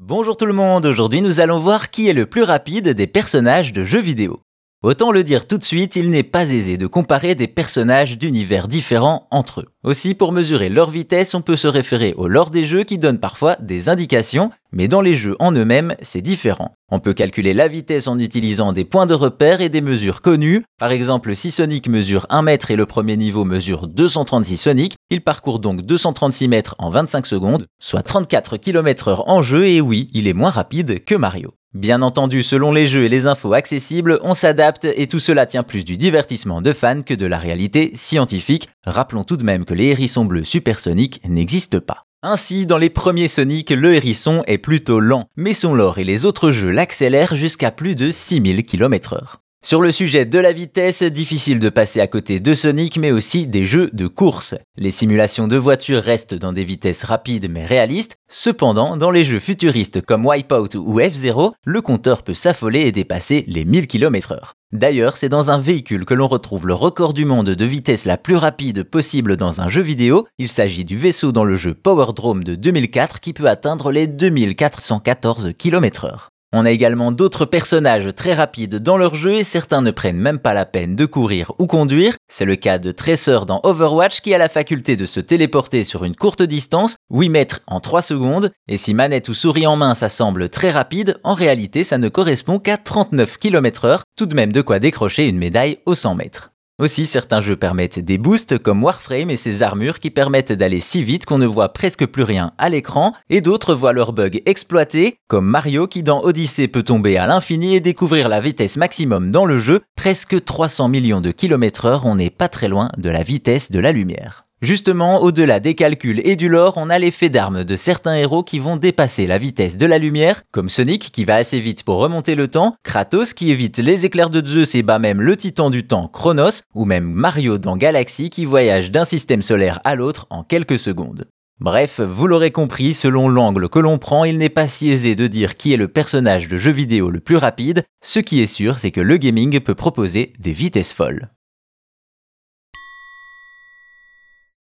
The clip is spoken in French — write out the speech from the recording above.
Bonjour tout le monde, aujourd'hui nous allons voir qui est le plus rapide des personnages de jeux vidéo. Autant le dire tout de suite, il n'est pas aisé de comparer des personnages d'univers différents entre eux. Aussi, pour mesurer leur vitesse, on peut se référer au lore des jeux qui donnent parfois des indications, mais dans les jeux en eux-mêmes, c'est différent. On peut calculer la vitesse en utilisant des points de repère et des mesures connues. Par exemple, si Sonic mesure 1 mètre et le premier niveau mesure 236 Sonic, il parcourt donc 236 mètres en 25 secondes, soit 34 km/h en jeu et oui, il est moins rapide que Mario. Bien entendu, selon les jeux et les infos accessibles, on s'adapte et tout cela tient plus du divertissement de fans que de la réalité scientifique. Rappelons tout de même que les hérissons bleus supersoniques n'existent pas. Ainsi, dans les premiers Sonic, le hérisson est plutôt lent, mais son lore et les autres jeux l'accélèrent jusqu'à plus de 6000 km/h. Sur le sujet de la vitesse, difficile de passer à côté de Sonic, mais aussi des jeux de course. Les simulations de voitures restent dans des vitesses rapides mais réalistes. Cependant, dans les jeux futuristes comme Wipeout ou F-Zero, le compteur peut s'affoler et dépasser les 1000 km/h. D'ailleurs, c'est dans un véhicule que l'on retrouve le record du monde de vitesse la plus rapide possible dans un jeu vidéo. Il s'agit du vaisseau dans le jeu Power Drome de 2004 qui peut atteindre les 2414 km/h. On a également d'autres personnages très rapides dans leur jeu et certains ne prennent même pas la peine de courir ou conduire. C'est le cas de Tracer dans Overwatch qui a la faculté de se téléporter sur une courte distance, 8 mètres en 3 secondes, et si manette ou souris en main ça semble très rapide, en réalité ça ne correspond qu'à 39 km/h, tout de même de quoi décrocher une médaille aux 100 mètres. Aussi, certains jeux permettent des boosts comme Warframe et ses armures qui permettent d'aller si vite qu'on ne voit presque plus rien à l'écran, et d'autres voient leurs bugs exploités, comme Mario qui dans Odyssey peut tomber à l'infini et découvrir la vitesse maximum dans le jeu, presque 300 millions de kilomètres heure, on n'est pas très loin de la vitesse de la lumière. Justement, au-delà des calculs et du lore, on a l'effet d'armes de certains héros qui vont dépasser la vitesse de la lumière, comme Sonic qui va assez vite pour remonter le temps, Kratos qui évite les éclairs de Zeus et bat même le titan du temps Chronos, ou même Mario dans Galaxy qui voyage d'un système solaire à l'autre en quelques secondes. Bref, vous l'aurez compris, selon l'angle que l'on prend, il n'est pas si aisé de dire qui est le personnage de jeu vidéo le plus rapide, ce qui est sûr c'est que le gaming peut proposer des vitesses folles.